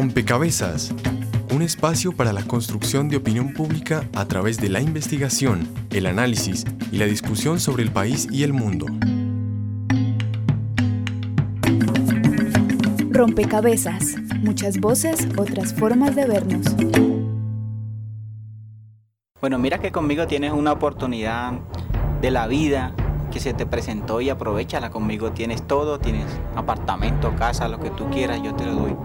Rompecabezas, un espacio para la construcción de opinión pública a través de la investigación, el análisis y la discusión sobre el país y el mundo. Rompecabezas, muchas voces, otras formas de vernos. Bueno, mira que conmigo tienes una oportunidad de la vida que se te presentó y aprovechala conmigo. Tienes todo, tienes apartamento, casa, lo que tú quieras, yo te lo doy.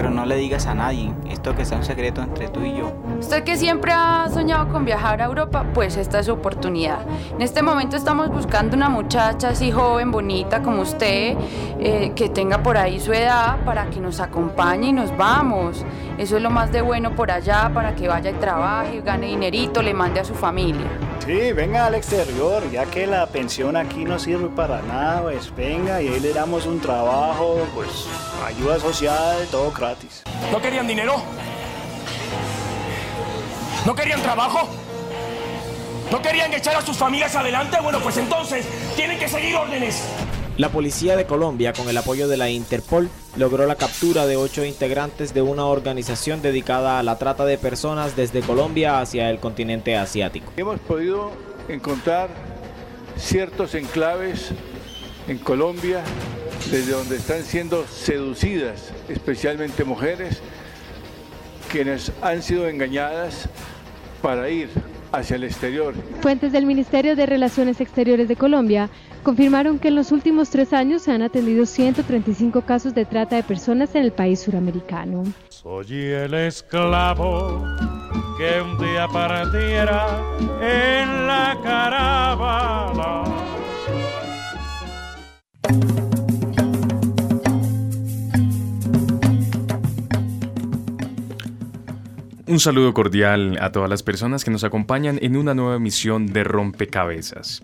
Pero no le digas a nadie, esto que sea un secreto entre tú y yo. Usted que siempre ha soñado con viajar a Europa, pues esta es su oportunidad. En este momento estamos buscando una muchacha así joven, bonita como usted, eh, que tenga por ahí su edad para que nos acompañe y nos vamos. Eso es lo más de bueno por allá, para que vaya y trabaje, gane dinerito, le mande a su familia. Sí, venga al exterior, ya que la pensión aquí no sirve para nada, pues venga y ahí le damos un trabajo, pues ayuda social, todo gratis. ¿No querían dinero? ¿No querían trabajo? ¿No querían echar a sus familias adelante? Bueno, pues entonces tienen que seguir órdenes. La policía de Colombia, con el apoyo de la Interpol, logró la captura de ocho integrantes de una organización dedicada a la trata de personas desde Colombia hacia el continente asiático. Hemos podido encontrar ciertos enclaves en Colombia desde donde están siendo seducidas, especialmente mujeres, quienes han sido engañadas para ir hacia el exterior. Fuentes del Ministerio de Relaciones Exteriores de Colombia confirmaron que en los últimos tres años se han atendido 135 casos de trata de personas en el país suramericano. Soy el esclavo que un día partiera en la caravana. Un saludo cordial a todas las personas que nos acompañan en una nueva emisión de Rompecabezas.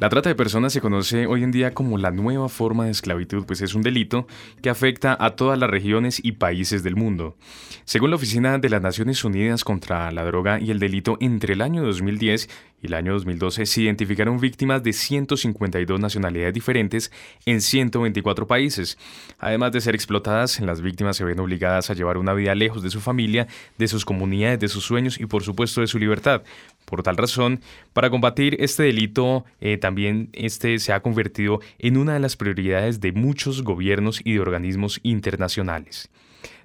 La trata de personas se conoce hoy en día como la nueva forma de esclavitud, pues es un delito que afecta a todas las regiones y países del mundo. Según la Oficina de las Naciones Unidas contra la Droga y el Delito, entre el año 2010 y el año 2012 se identificaron víctimas de 152 nacionalidades diferentes en 124 países. Además de ser explotadas, las víctimas se ven obligadas a llevar una vida lejos de su familia, de sus comunidades, de sus sueños y por supuesto de su libertad. Por tal razón, para combatir este delito, eh, también este se ha convertido en una de las prioridades de muchos gobiernos y de organismos internacionales.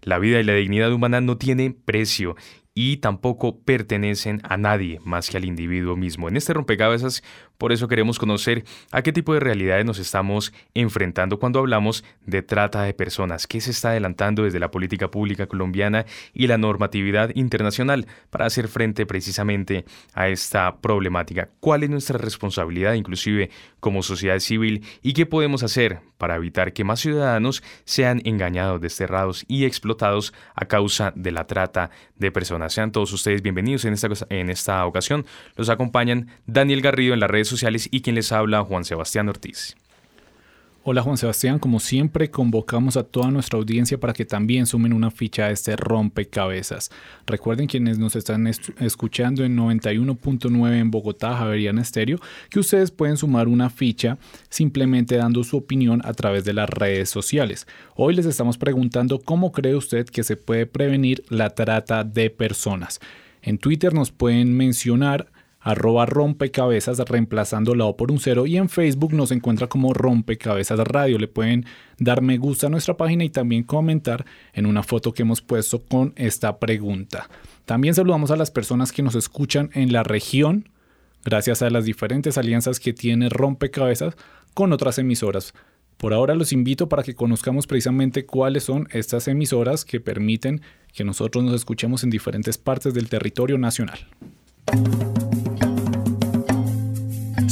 La vida y la dignidad humana no tienen precio y tampoco pertenecen a nadie más que al individuo mismo. En este rompecabezas, por eso queremos conocer a qué tipo de realidades nos estamos enfrentando cuando hablamos de trata de personas, qué se está adelantando desde la política pública colombiana y la normatividad internacional para hacer frente precisamente a esta problemática. ¿Cuál es nuestra responsabilidad inclusive como sociedad civil y qué podemos hacer para evitar que más ciudadanos sean engañados, desterrados y explotados a causa de la trata de personas? Sean todos ustedes bienvenidos en esta, en esta ocasión. Los acompañan Daniel Garrido en las redes sociales y quien les habla Juan Sebastián Ortiz. Hola Juan Sebastián, como siempre convocamos a toda nuestra audiencia para que también sumen una ficha a este rompecabezas. Recuerden quienes nos están escuchando en 91.9 en Bogotá, Javeriana Estéreo, que ustedes pueden sumar una ficha simplemente dando su opinión a través de las redes sociales. Hoy les estamos preguntando cómo cree usted que se puede prevenir la trata de personas. En Twitter nos pueden mencionar arroba rompecabezas reemplazando la O por un cero y en Facebook nos encuentra como rompecabezas radio. Le pueden dar me gusta a nuestra página y también comentar en una foto que hemos puesto con esta pregunta. También saludamos a las personas que nos escuchan en la región gracias a las diferentes alianzas que tiene Rompecabezas con otras emisoras. Por ahora los invito para que conozcamos precisamente cuáles son estas emisoras que permiten que nosotros nos escuchemos en diferentes partes del territorio nacional.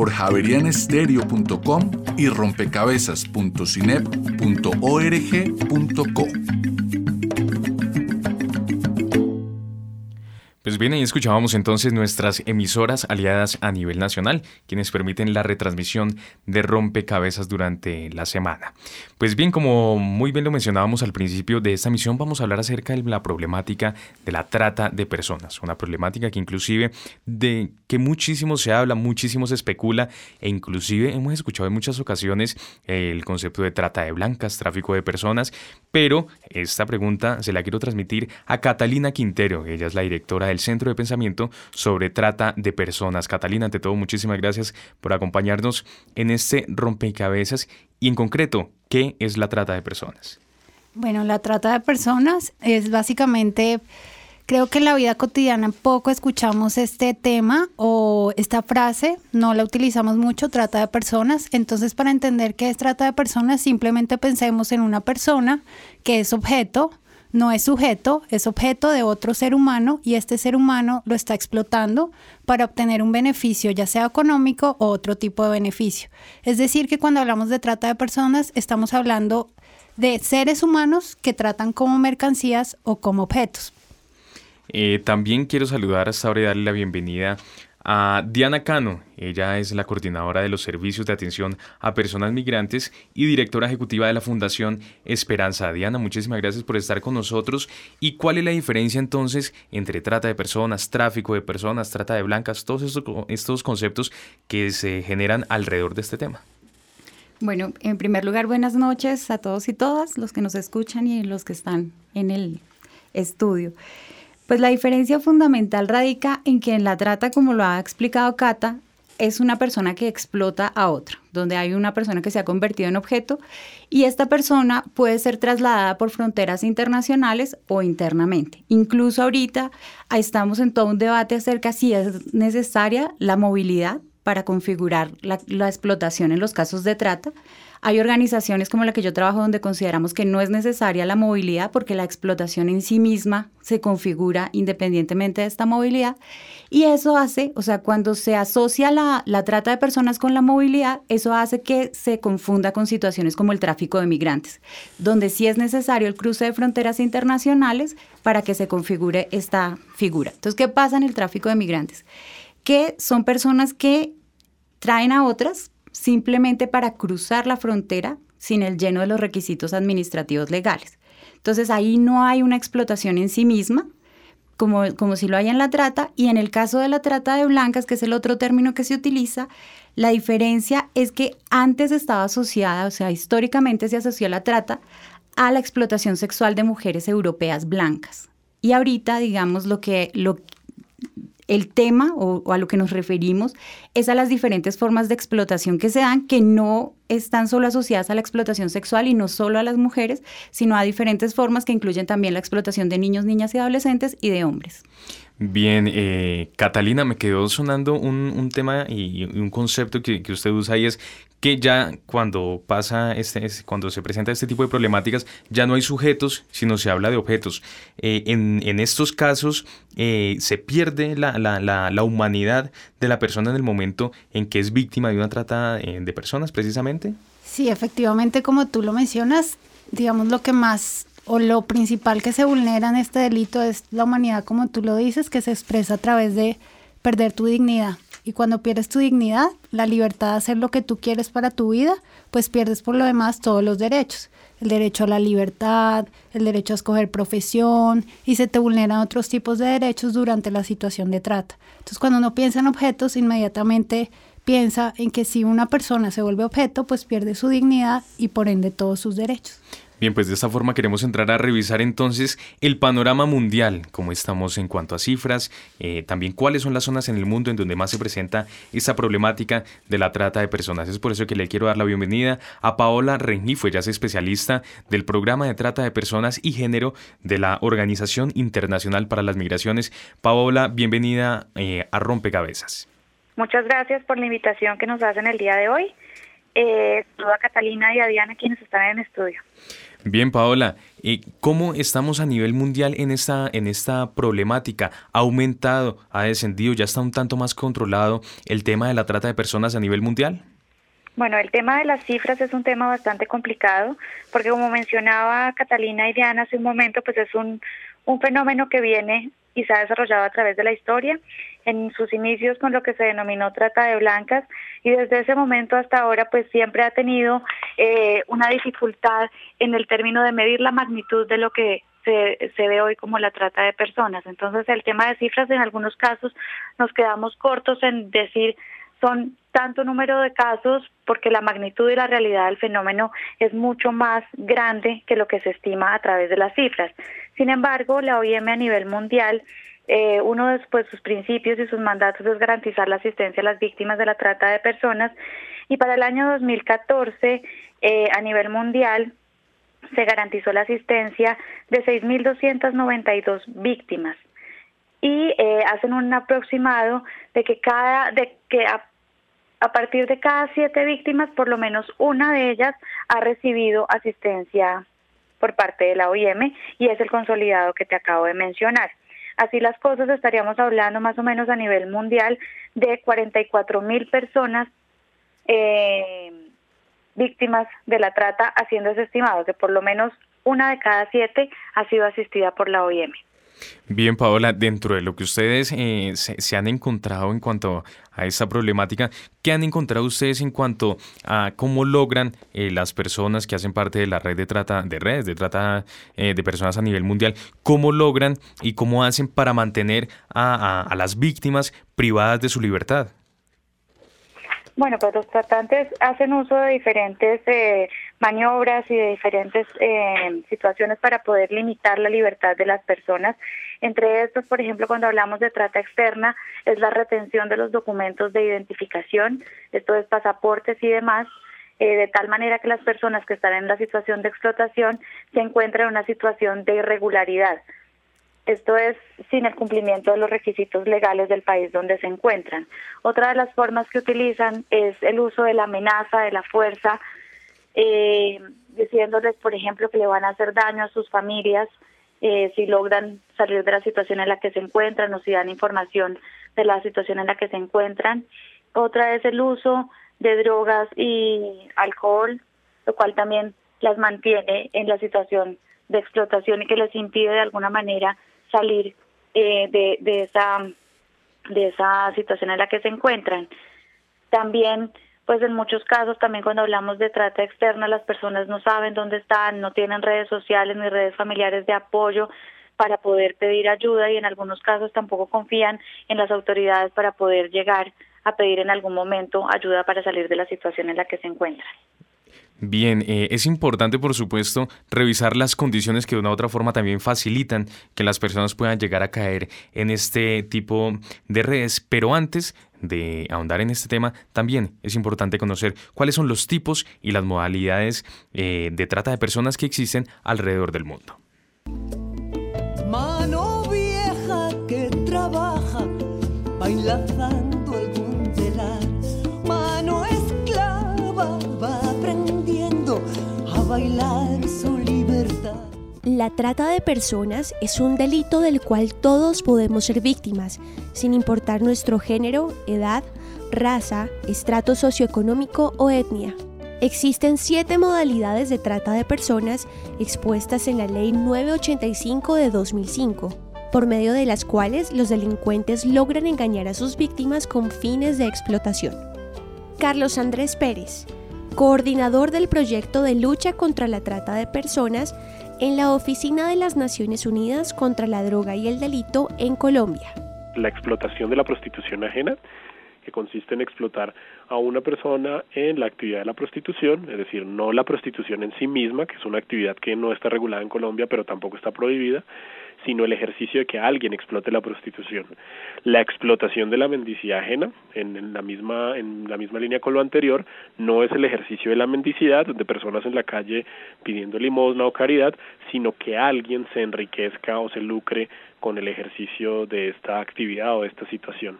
por javerianestereo.com y rompecabezas.cinep.org.co. bien, ahí escuchábamos entonces nuestras emisoras aliadas a nivel nacional, quienes permiten la retransmisión de rompecabezas durante la semana. Pues bien, como muy bien lo mencionábamos al principio de esta misión, vamos a hablar acerca de la problemática de la trata de personas, una problemática que inclusive de que muchísimo se habla, muchísimo se especula e inclusive hemos escuchado en muchas ocasiones el concepto de trata de blancas, tráfico de personas, pero esta pregunta se la quiero transmitir a Catalina Quintero, ella es la directora del Centro de Pensamiento sobre Trata de Personas. Catalina, ante todo, muchísimas gracias por acompañarnos en este rompecabezas y en concreto, ¿qué es la trata de personas? Bueno, la trata de personas es básicamente, creo que en la vida cotidiana poco escuchamos este tema o esta frase, no la utilizamos mucho, trata de personas. Entonces, para entender qué es trata de personas, simplemente pensemos en una persona que es objeto no es sujeto, es objeto de otro ser humano y este ser humano lo está explotando para obtener un beneficio, ya sea económico o otro tipo de beneficio. Es decir, que cuando hablamos de trata de personas, estamos hablando de seres humanos que tratan como mercancías o como objetos. Eh, también quiero saludar hasta ahora y darle la bienvenida a Diana Cano. Ella es la coordinadora de los servicios de atención a personas migrantes y directora ejecutiva de la Fundación Esperanza. Diana, muchísimas gracias por estar con nosotros. ¿Y cuál es la diferencia entonces entre trata de personas, tráfico de personas, trata de blancas, todos estos, estos conceptos que se generan alrededor de este tema? Bueno, en primer lugar, buenas noches a todos y todas, los que nos escuchan y los que están en el estudio. Pues la diferencia fundamental radica en que en la trata, como lo ha explicado Cata, es una persona que explota a otra, donde hay una persona que se ha convertido en objeto y esta persona puede ser trasladada por fronteras internacionales o internamente. Incluso ahorita estamos en todo un debate acerca si es necesaria la movilidad para configurar la explotación en los casos de trata hay organizaciones como la que yo trabajo donde consideramos que no es necesaria la movilidad porque la explotación en sí misma se configura independientemente de esta movilidad. Y eso hace, o sea, cuando se asocia la, la trata de personas con la movilidad, eso hace que se confunda con situaciones como el tráfico de migrantes, donde sí es necesario el cruce de fronteras internacionales para que se configure esta figura. Entonces, ¿qué pasa en el tráfico de migrantes? Que son personas que traen a otras simplemente para cruzar la frontera sin el lleno de los requisitos administrativos legales. Entonces ahí no hay una explotación en sí misma, como, como si lo hay en la trata, y en el caso de la trata de blancas, que es el otro término que se utiliza, la diferencia es que antes estaba asociada, o sea, históricamente se asoció la trata a la explotación sexual de mujeres europeas blancas. Y ahorita, digamos, lo que, lo, el tema o, a lo que nos referimos es a las diferentes formas de explotación que se dan, que no están solo asociadas a la explotación sexual y no solo a las mujeres, sino a diferentes formas que incluyen también la explotación de niños, niñas y adolescentes y de hombres. Bien, eh, Catalina, me quedó sonando un, tema y, un concepto que, que, usted usa y es que ya cuando pasa este, cuando se presenta este tipo de problemáticas, ya no hay sujetos, sino se habla de objetos. Eh, en, estos casos eh, se pierde la, la, la, humanidad de la persona en el momento en que es víctima de una trata de personas, precisamente. Sí, efectivamente, como tú lo mencionas, digamos lo que más o lo principal que se vulnera en este delito es la humanidad, como tú lo dices, que se expresa a través de perder tu dignidad. Y cuando pierdes tu dignidad, la libertad de hacer lo que tú quieres para tu vida, pues pierdes por lo demás todos los derechos. El derecho a la libertad, el derecho a escoger profesión y se te vulneran otros tipos de derechos durante la situación de trata. Entonces cuando uno piensa en objetos, inmediatamente piensa en que si una persona se vuelve objeto, pues pierde su dignidad y por ende todos sus derechos. Bien, pues de esta forma queremos entrar a revisar entonces el panorama mundial, cómo estamos en cuanto a cifras, eh, también cuáles son las zonas en el mundo en donde más se presenta esta problemática de la trata de personas. Es por eso que le quiero dar la bienvenida a Paola Rengifo, ella es especialista del programa de trata de personas y género de la Organización Internacional para las Migraciones. Paola, bienvenida eh, a Rompecabezas. Muchas gracias por la invitación que nos hacen el día de hoy. Eh, a Catalina y a Diana quienes están en el estudio. Bien, Paola, ¿cómo estamos a nivel mundial en esta, en esta problemática? ¿Ha aumentado, ha descendido, ya está un tanto más controlado el tema de la trata de personas a nivel mundial? Bueno, el tema de las cifras es un tema bastante complicado porque como mencionaba Catalina y Diana hace un momento, pues es un, un fenómeno que viene y se ha desarrollado a través de la historia, en sus inicios con lo que se denominó trata de blancas y desde ese momento hasta ahora pues siempre ha tenido eh, una dificultad en el término de medir la magnitud de lo que se, se ve hoy como la trata de personas. Entonces el tema de cifras en algunos casos nos quedamos cortos en decir son tanto número de casos porque la magnitud y la realidad del fenómeno es mucho más grande que lo que se estima a través de las cifras. Sin embargo, la OIM a nivel mundial eh, uno de pues, sus principios y sus mandatos es garantizar la asistencia a las víctimas de la trata de personas y para el año 2014 eh, a nivel mundial se garantizó la asistencia de 6.292 víctimas y eh, hacen un aproximado de que cada de que a partir de cada siete víctimas por lo menos una de ellas ha recibido asistencia por parte de la OIM y es el consolidado que te acabo de mencionar. Así las cosas estaríamos hablando más o menos a nivel mundial de 44 mil personas eh, víctimas de la trata, haciendo estimado que por lo menos una de cada siete ha sido asistida por la OIM. Bien, Paola, dentro de lo que ustedes eh, se, han encontrado en cuanto a esta problemática, ¿qué han encontrado ustedes en cuanto a cómo logran eh, las personas que hacen parte de la red de trata, de redes de trata eh, de personas a nivel mundial, cómo logran y cómo hacen para mantener a las víctimas privadas de su libertad? Bueno, pues los tratantes hacen uso de diferentes eh, maniobras y de diferentes eh, situaciones para poder limitar la libertad de las personas. Entre estos, por ejemplo, cuando hablamos de trata externa, es la retención de los documentos de identificación, esto es pasaportes y demás, eh, de tal manera que las personas que están en la situación de explotación se encuentran en una situación de irregularidad. Esto es sin el cumplimiento de los requisitos legales del país donde se encuentran. Otra de las formas que utilizan es el uso de la amenaza, de la fuerza, eh, diciéndoles, por ejemplo, que le van a hacer daño a sus familias eh, si logran salir de la situación en la que se encuentran o si dan información de la situación en la que se encuentran. Otra es el uso de drogas y alcohol, lo cual también las mantiene en la situación de explotación y que les impide de alguna manera salir eh, de, de, esa, de esa situación en la que se encuentran. También, pues en muchos casos, también cuando hablamos de trata externa, las personas no saben dónde están, no tienen redes sociales ni redes familiares de apoyo para poder pedir ayuda y en algunos casos tampoco confían en las autoridades para poder llegar a pedir en algún momento ayuda para salir de la situación en la que se encuentran. Bien, eh, es importante, por supuesto, revisar las condiciones que de una u otra forma también facilitan que las personas puedan llegar a caer en este tipo de redes. Pero antes de ahondar en este tema, también es importante conocer cuáles son los tipos y las modalidades eh, de trata de personas que existen alrededor del mundo. Mano vieja que trabaja bailar La trata de personas es un delito del cual todos podemos ser víctimas, sin importar nuestro género, edad, raza, estrato socioeconómico o etnia. Existen siete modalidades de trata de personas expuestas en la Ley 985 de 2005, por medio de las cuales los delincuentes logran engañar a sus víctimas con fines de explotación. Carlos Andrés Pérez, coordinador del proyecto de lucha contra la trata de personas en la Oficina de las Naciones Unidas contra la Droga y el Delito en Colombia. La explotación de la prostitución ajena, que consiste en explotar a una persona en la actividad de la prostitución, es decir, no la prostitución en sí misma, que es una actividad que no está regulada en Colombia, pero tampoco está prohibida, sino el ejercicio de que alguien explote la prostitución. La explotación de la mendicidad ajena, en, la misma, en la misma línea con lo anterior, no es el ejercicio de la mendicidad de personas en la calle pidiendo limosna o caridad, sino que alguien se enriquezca o se lucre con el ejercicio de esta actividad o de esta situación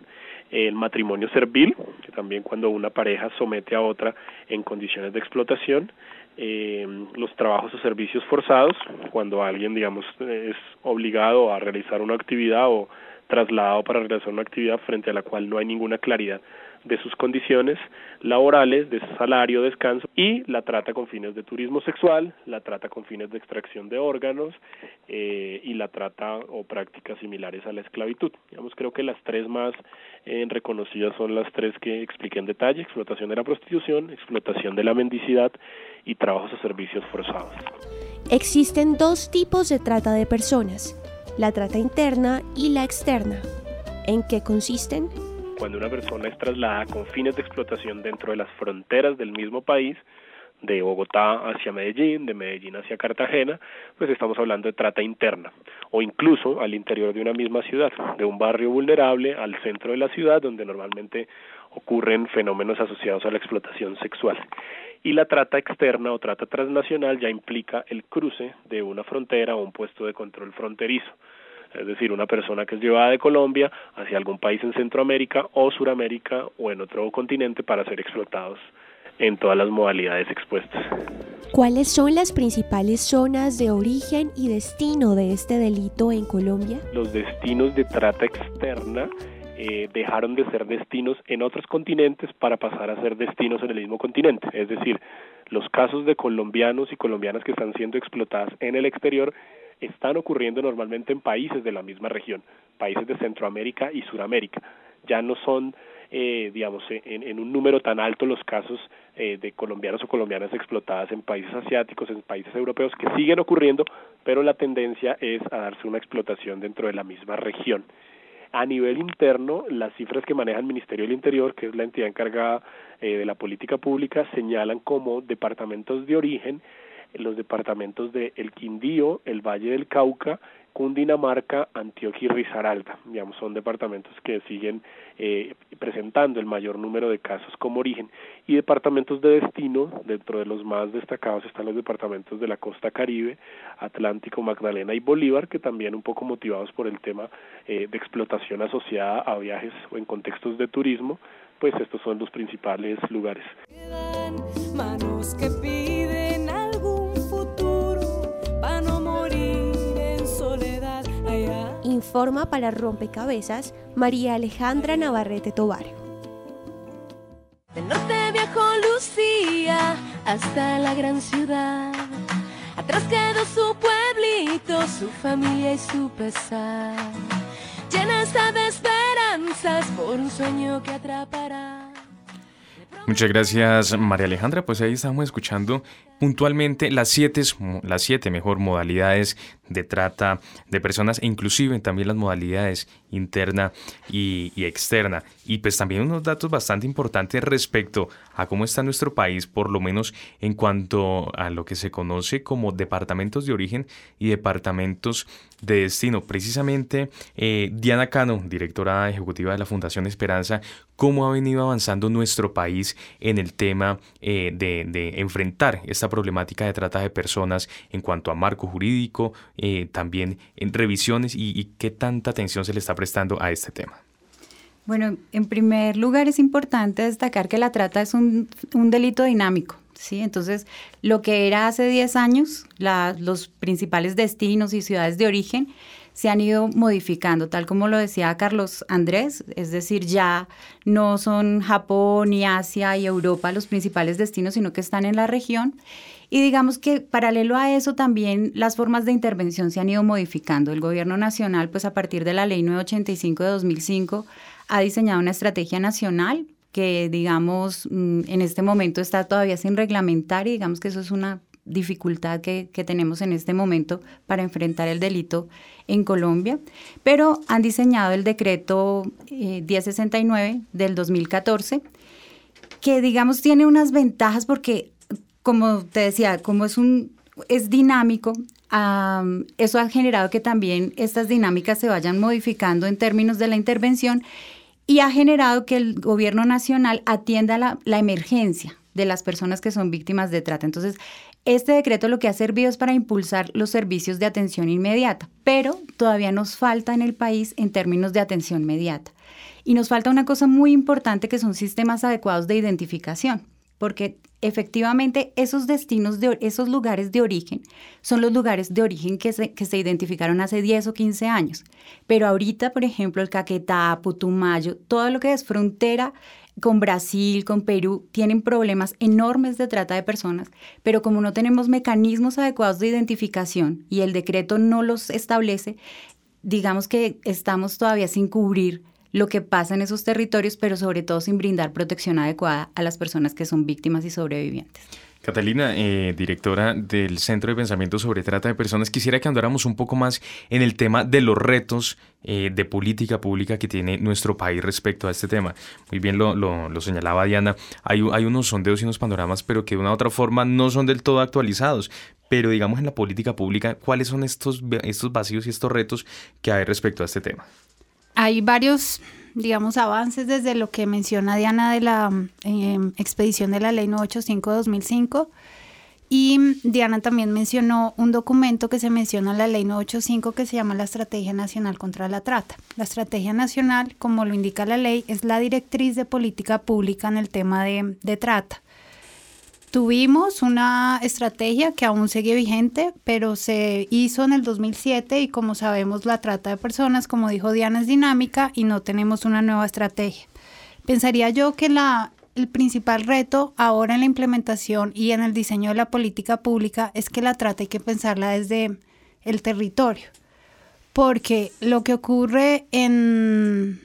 el matrimonio servil, que también cuando una pareja somete a otra en condiciones de explotación, eh, los trabajos o servicios forzados, cuando alguien, digamos, es obligado a realizar una actividad o trasladado para realizar una actividad frente a la cual no hay ninguna claridad de sus condiciones laborales, de salario, descanso y la trata con fines de turismo sexual, la trata con fines de extracción de órganos eh, y la trata o prácticas similares a la esclavitud. Digamos, creo que las tres más eh, reconocidas son las tres que expliqué en detalle, explotación de la prostitución, explotación de la mendicidad y trabajos o servicios forzados. Existen dos tipos de trata de personas, la trata interna y la externa. ¿En qué consisten? Cuando una persona es trasladada con fines de explotación dentro de las fronteras del mismo país, de Bogotá hacia Medellín, de Medellín hacia Cartagena, pues estamos hablando de trata interna, o incluso al interior de una misma ciudad, de un barrio vulnerable al centro de la ciudad, donde normalmente ocurren fenómenos asociados a la explotación sexual. Y la trata externa o trata transnacional ya implica el cruce de una frontera o un puesto de control fronterizo es decir, una persona que es llevada de Colombia hacia algún país en Centroamérica o Suramérica o en otro continente para ser explotados en todas las modalidades expuestas. ¿Cuáles son las principales zonas de origen y destino de este delito en Colombia? Los destinos de trata externa eh, dejaron de ser destinos en otros continentes para pasar a ser destinos en el mismo continente. Es decir, los casos de colombianos y colombianas que están siendo explotadas en el exterior están ocurriendo normalmente en países de la misma región, países de Centroamérica y Suramérica. Ya no son, eh, digamos, en, en, un número tan alto los casos eh, de colombianos o colombianas explotadas en países asiáticos, en países europeos, que siguen ocurriendo, pero la tendencia es a darse una explotación dentro de la misma región. A nivel interno, las cifras que maneja el Ministerio del Interior, que es la entidad encargada eh, de la política pública, señalan como departamentos de origen los departamentos de El Quindío, el Valle del Cauca, Cundinamarca, Antioquia y Risaralda. Digamos, son departamentos que siguen eh, presentando el mayor número de casos como origen. Y departamentos de destino, dentro de los más destacados están los departamentos de la costa caribe, Atlántico, Magdalena y Bolívar, que también un poco motivados por el tema eh, de explotación asociada a viajes o en contextos de turismo, pues estos son los principales lugares. Informa para Rompecabezas María Alejandra Navarrete Tobar. Del norte viajó Lucía hasta la gran ciudad. Atrás quedó su pueblito, su familia y su pesar. Llena está de esperanzas por un sueño que atrapará. Muchas gracias María Alejandra, pues ahí estamos escuchando puntualmente las siete, las siete mejor modalidades de trata de personas e inclusive también las modalidades interna y, externa. Y pues también unos datos bastante importantes respecto a cómo está nuestro país, por lo menos en cuanto a lo que se conoce como departamentos de origen y departamentos de destino. Precisamente eh, Diana Cano, directora ejecutiva de la Fundación Esperanza, cómo ha venido avanzando nuestro país en el tema eh, de, de enfrentar esta problemática de trata de personas en cuanto a marco jurídico, eh, también en revisiones y, qué tanta atención se le está prestando a este tema. Bueno, en primer lugar es importante destacar que la trata es un, delito dinámico. ¿sí? Entonces, lo que era hace 10 años, los principales destinos y ciudades de origen se han ido modificando, tal como lo decía Carlos Andrés, es decir, ya no son Japón y Asia y Europa los principales destinos, sino que están en la región. Y digamos que paralelo a eso también las formas de intervención se han ido modificando. El gobierno nacional, pues a partir de la ley 985 de 2005, ha diseñado una estrategia nacional que, digamos, mm, en este momento está todavía sin reglamentar y digamos que eso es una dificultad que, tenemos en este momento para enfrentar el delito en Colombia, pero han diseñado el decreto 1069 eh, del 2014, que digamos tiene unas ventajas porque como te decía, como es un es dinámico, eso ha generado que también estas dinámicas se vayan modificando en términos de la intervención y ha generado que el gobierno nacional atienda la, la emergencia de las personas que son víctimas de trata. Entonces, este decreto lo que ha servido es para impulsar los servicios de atención inmediata, pero todavía nos falta en el país en términos de atención inmediata. Y nos falta una cosa muy importante que son sistemas adecuados de identificación, porque efectivamente esos destinos, de, esos lugares de origen, son los lugares de origen que se, que se identificaron hace 10 o 15 años. Pero ahorita, por ejemplo, el Caquetá, Putumayo, todo lo que es frontera con Brasil, con Perú, tienen problemas enormes de trata de personas, pero como no tenemos mecanismos adecuados de identificación y el decreto no los establece, digamos que estamos todavía sin cubrir lo que pasa en esos territorios, pero sobre todo sin brindar protección adecuada a las personas que son víctimas y sobrevivientes. Catalina, eh, directora del Centro de Pensamiento sobre Trata de Personas, quisiera que andáramos un poco más en el tema de los retos eh, de política pública que tiene nuestro país respecto a este tema. Muy bien lo, lo, señalaba Diana, hay, hay unos sondeos y unos panoramas, pero que de una u otra forma no son del todo actualizados. Pero digamos en la política pública, ¿cuáles son estos, estos vacíos y estos retos que hay respecto a este tema? Hay varios digamos, avances desde lo que menciona Diana de la em, expedición de la ley 985-2005. Y Diana también mencionó un documento que se menciona en la ley 985 que se llama la Estrategia Nacional contra la Trata. La Estrategia Nacional, como lo indica la ley, es la directriz de política pública en el tema de, de trata. Tuvimos una estrategia que aún sigue vigente, pero se hizo en el 2007 y como sabemos la trata de personas, como dijo Diana, es dinámica y no tenemos una nueva estrategia. Pensaría yo que la, el principal reto ahora en la implementación y en el diseño de la política pública es que la trata hay que pensarla desde el territorio, porque lo que ocurre en,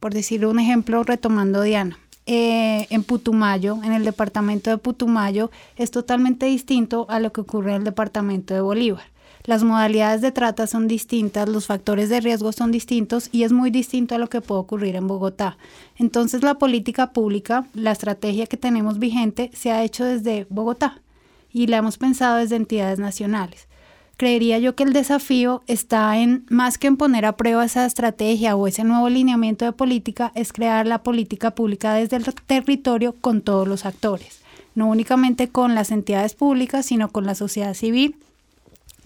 por decir un ejemplo, retomando Diana, eh, en Putumayo, en el departamento de Putumayo, es totalmente distinto a lo que ocurre en el departamento de Bolívar. Las modalidades de trata son distintas, los factores de riesgo son distintos y es muy distinto a lo que puede ocurrir en Bogotá. Entonces la política pública, la estrategia que tenemos vigente, se ha hecho desde Bogotá y la hemos pensado desde entidades nacionales creería yo que el desafío está en, más que en poner a prueba esa estrategia o ese nuevo lineamiento de política, es crear la política pública desde el territorio con todos los actores, no únicamente con las entidades públicas, sino con la sociedad civil,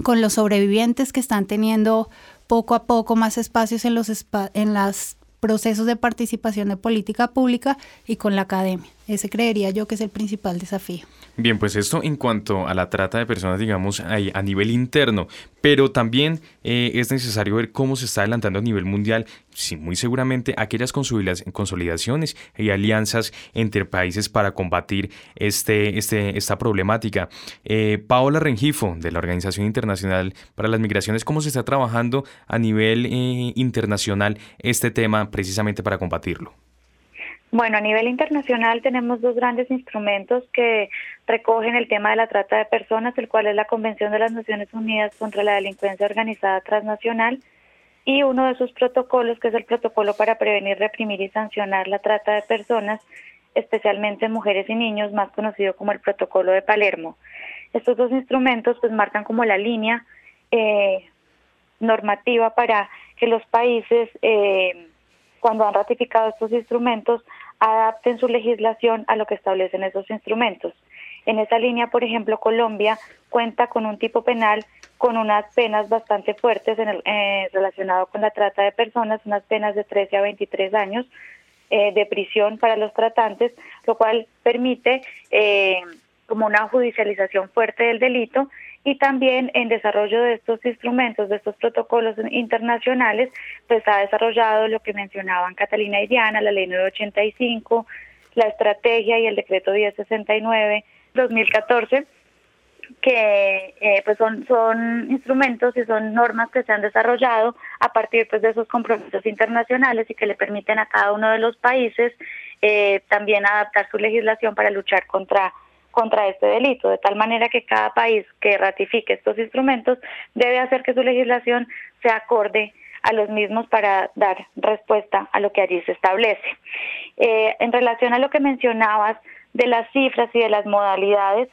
con los sobrevivientes que están teniendo poco a poco más espacios en los, en los procesos de participación de política pública y con la academia. Ese creería yo que es el principal desafío. Bien, pues esto en cuanto a la trata de personas, digamos, a, nivel interno, pero también eh, es necesario ver cómo se está adelantando a nivel mundial, sí, muy seguramente aquellas consolidaciones y alianzas entre países para combatir este, este, esta problemática. Eh, Paola Rengifo, de la Organización Internacional para las Migraciones, ¿cómo se está trabajando a nivel eh, internacional este tema precisamente para combatirlo? Bueno, a nivel internacional tenemos dos grandes instrumentos que recogen el tema de la trata de personas, el cual es la Convención de las Naciones Unidas contra la Delincuencia Organizada Transnacional y uno de sus protocolos, que es el protocolo para prevenir, reprimir y sancionar la trata de personas, especialmente mujeres y niños, más conocido como el protocolo de Palermo. Estos dos instrumentos pues marcan como la línea eh, normativa para que los países eh, cuando han ratificado estos instrumentos, adapten su legislación a lo que establecen esos instrumentos. En esa línea, por ejemplo, Colombia cuenta con un tipo penal con unas penas bastante fuertes en el, eh, relacionado con la trata de personas, unas penas de 13 a 23 años eh, de prisión para los tratantes, lo cual permite eh, como una judicialización fuerte del delito y también en desarrollo de estos instrumentos, de estos protocolos internacionales, pues ha desarrollado lo que mencionaban Catalina y Diana, la ley 985, la estrategia y el decreto 1069 2014 que eh, pues son son instrumentos y son normas que se han desarrollado a partir pues de esos compromisos internacionales y que le permiten a cada uno de los países eh, también adaptar su legislación para luchar contra contra este delito, de tal manera que cada país que ratifique estos instrumentos debe hacer que su legislación se acorde a los mismos para dar respuesta a lo que allí se establece. Eh, en relación a lo que mencionabas de las cifras y de las modalidades,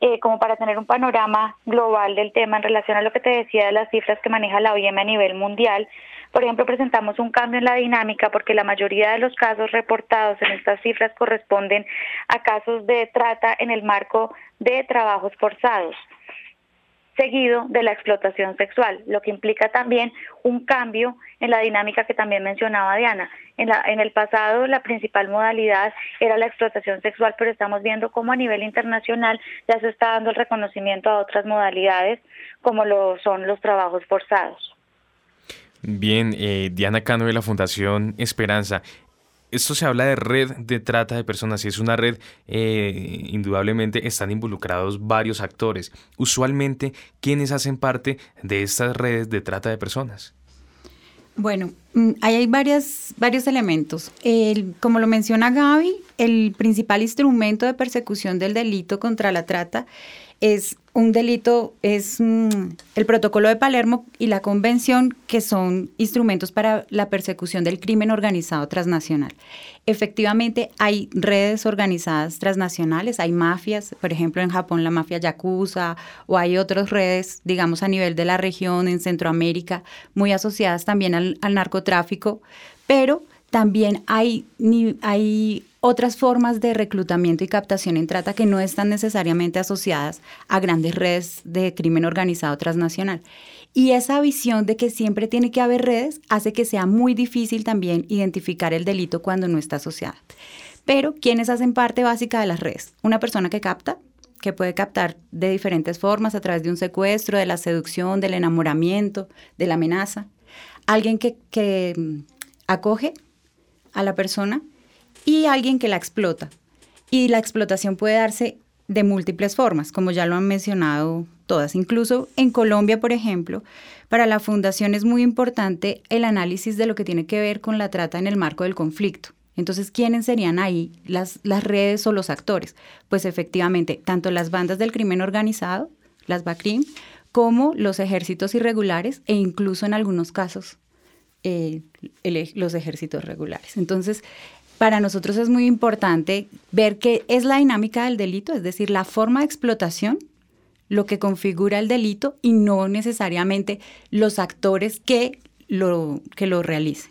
eh, como para tener un panorama global del tema en relación a lo que te decía de las cifras que maneja la OIM a nivel mundial, por ejemplo, presentamos un cambio en la dinámica porque la mayoría de los casos reportados en estas cifras corresponden a casos de trata en el marco de trabajos forzados seguido de la explotación sexual, lo que implica también un cambio en la dinámica que también mencionaba Diana. En, la, en el pasado la principal modalidad era la explotación sexual, pero estamos viendo cómo a nivel internacional ya se está dando el reconocimiento a otras modalidades como lo son los trabajos forzados. Bien, eh, Diana Cano de la Fundación Esperanza. esto se habla de red de trata de personas y es una red, eh, indudablemente están involucrados varios actores. Usualmente, ¿quiénes hacen parte de estas redes de trata de personas? Bueno, mm, hay varios elementos. El, como lo menciona Gaby, el principal instrumento de persecución del delito contra la trata es un delito, es mm, el protocolo de Palermo y la convención, que son instrumentos para la persecución del crimen organizado transnacional. Efectivamente, hay redes organizadas transnacionales, hay mafias, por ejemplo, en Japón la mafia yakuza, o hay otras redes, digamos, a nivel de la región, en Centroamérica, muy asociadas también al, al narcotráfico, pero también hay, hay otras formas de reclutamiento y captación en trata que no están necesariamente asociadas a grandes redes de crimen organizado transnacional. Y esa visión de que siempre tiene que haber redes hace que sea muy difícil también identificar el delito cuando no está asociada. Pero, ¿quiénes hacen parte básica de las redes? Una persona que capta, que puede captar de diferentes formas a través de un secuestro, de la seducción, del enamoramiento, de la amenaza. Alguien que, que mm, acoge a la persona y alguien que la explota. Y la explotación puede darse de múltiples formas, como ya lo han mencionado todas. Incluso en Colombia, por ejemplo, para la fundación es muy importante el análisis de lo que tiene que ver con la trata en el marco del conflicto. Entonces, ¿quiénes serían ahí las, las redes o los actores? Pues efectivamente, tanto las bandas del crimen organizado, las BACRIM, como los ejércitos irregulares e incluso en algunos casos eh, los ejércitos regulares. Entonces, para nosotros es muy importante ver qué es la dinámica del delito, es decir, la forma de explotación, lo que configura el delito y no necesariamente los actores que lo, que lo realicen.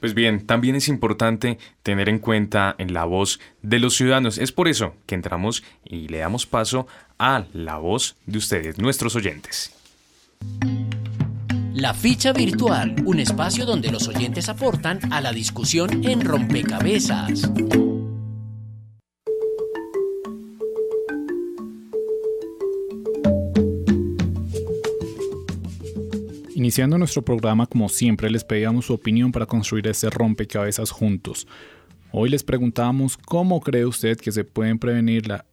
Pues bien, también es importante tener en cuenta en la voz de los ciudadanos. Es por eso que entramos y le damos paso a la voz de ustedes, nuestros oyentes. La ficha virtual, un espacio donde los oyentes aportan a la discusión en rompecabezas. Iniciando nuestro programa, como siempre, les pedíamos su opinión para construir este rompecabezas juntos. Hoy les preguntamos cómo cree usted que se pueden prevenir la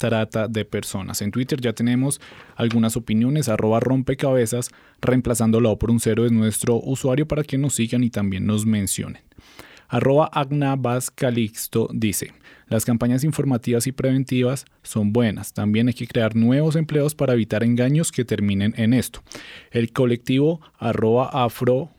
trata de personas. En Twitter ya tenemos algunas opiniones, arroba rompecabezas, reemplazándolo por un cero de nuestro usuario para que nos sigan y también nos mencionen. Arroba Agna Calixto dice, las campañas informativas y preventivas son buenas. También hay que crear nuevos empleos para evitar engaños que terminen en esto. El colectivo arroba afro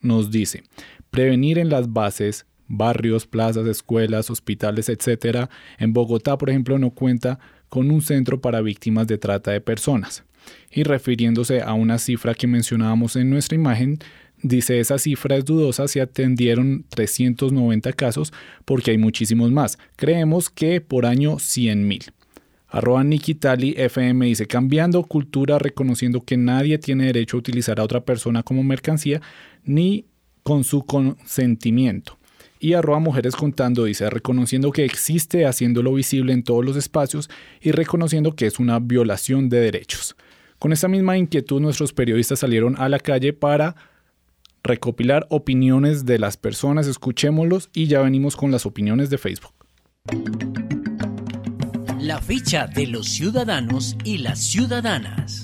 nos dice, prevenir en las bases barrios, plazas, escuelas, hospitales, etc. En Bogotá, por ejemplo, no cuenta con un centro para víctimas de trata de personas. Y refiriéndose a una cifra que mencionábamos en nuestra imagen, dice esa cifra es dudosa, se atendieron 390 casos porque hay muchísimos más. Creemos que por año 100.000. Arroba Nikitali FM dice, cambiando cultura, reconociendo que nadie tiene derecho a utilizar a otra persona como mercancía ni con su consentimiento y arroba mujeres contando dice reconociendo que existe, haciéndolo visible en todos los espacios y reconociendo que es una violación de derechos. Con esa misma inquietud nuestros periodistas salieron a la calle para recopilar opiniones de las personas, escuchémoslos y ya venimos con las opiniones de Facebook. La ficha de los ciudadanos y las ciudadanas.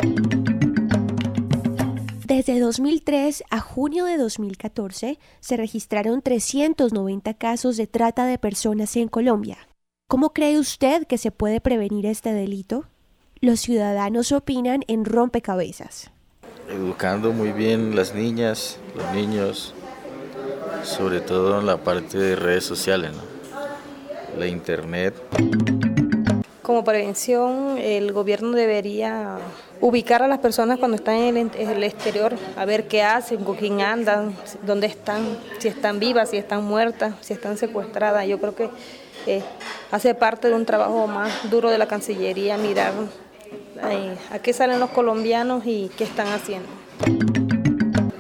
Desde 2003 a junio de 2014 se registraron 390 casos de trata de personas en Colombia. ¿Cómo cree usted que se puede prevenir este delito? Los ciudadanos opinan en rompecabezas. Educando muy bien las niñas, los niños, sobre todo en la parte de redes sociales, la internet. Como prevención, el gobierno debería ubicar a las personas cuando están en el, exterior, a ver qué hacen, con quién andan, dónde están, si están vivas, si están muertas, si están secuestradas. Yo creo que eh, hace parte de un trabajo más duro de la Cancillería mirar eh, a qué salen los colombianos y qué están haciendo.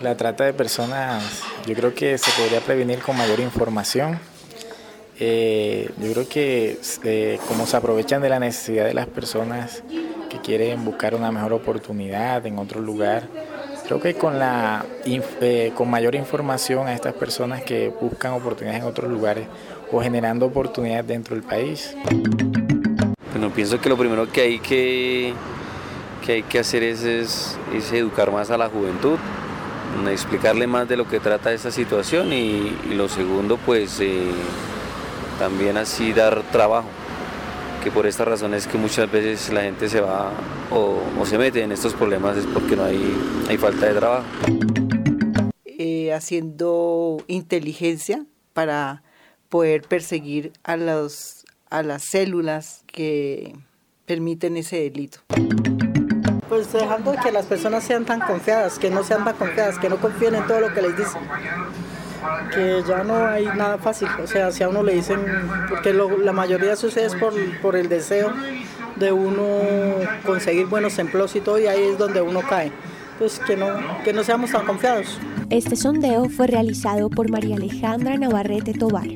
La trata de personas yo creo que se podría prevenir con mayor información eh, yo creo que eh, como se aprovechan de la necesidad de las personas que quieren buscar una mejor oportunidad en otro lugar, Creo que con, la, eh, con mayor información a estas personas que buscan oportunidades en otros lugares o generando oportunidades dentro del país. Bueno, pienso que lo primero que hay que, que, hay que hacer es, es, educar más a la juventud, explicarle más de lo que trata esta situación y, lo segundo, pues también así dar trabajo que por esta razón es que muchas veces la gente se va o, se mete en estos problemas es porque no hay, hay falta de trabajo. Eh, haciendo inteligencia para poder perseguir a, los, a las células que permiten ese delito. Pues dejando que las personas sean tan confiadas, que no sean tan confiadas, que no confíen en todo lo que les dicen que ya no hay nada fácil. O sea, si a uno le dicen, porque la mayoría sucede es por, por el deseo de uno conseguir buenos empleos y todo, y ahí es donde uno cae. Pues que no, que no seamos tan confiados. Este sondeo fue realizado por María Alejandra Navarrete Tobar.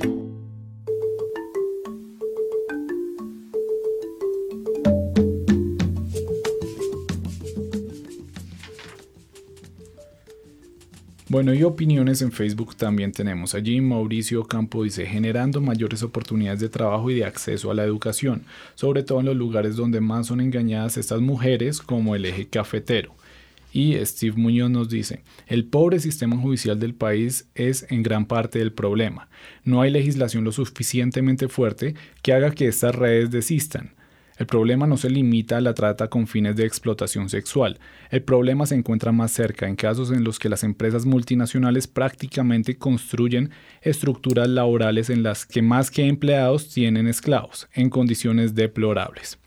Bueno, y opiniones en Facebook también tenemos. Allí Mauricio Campo dice, generando mayores oportunidades de trabajo y de acceso a la educación, sobre todo en los lugares donde más son engañadas estas mujeres, como el eje cafetero. Y Steve Muñoz nos dice, el pobre sistema judicial del país es en gran parte del problema. No hay legislación lo suficientemente fuerte que haga que estas redes desistan. El problema no se limita a la trata con fines de explotación sexual. El problema se encuentra más cerca en casos en los que las empresas multinacionales prácticamente construyen estructuras laborales en las que más que empleados tienen esclavos, en condiciones deplorables.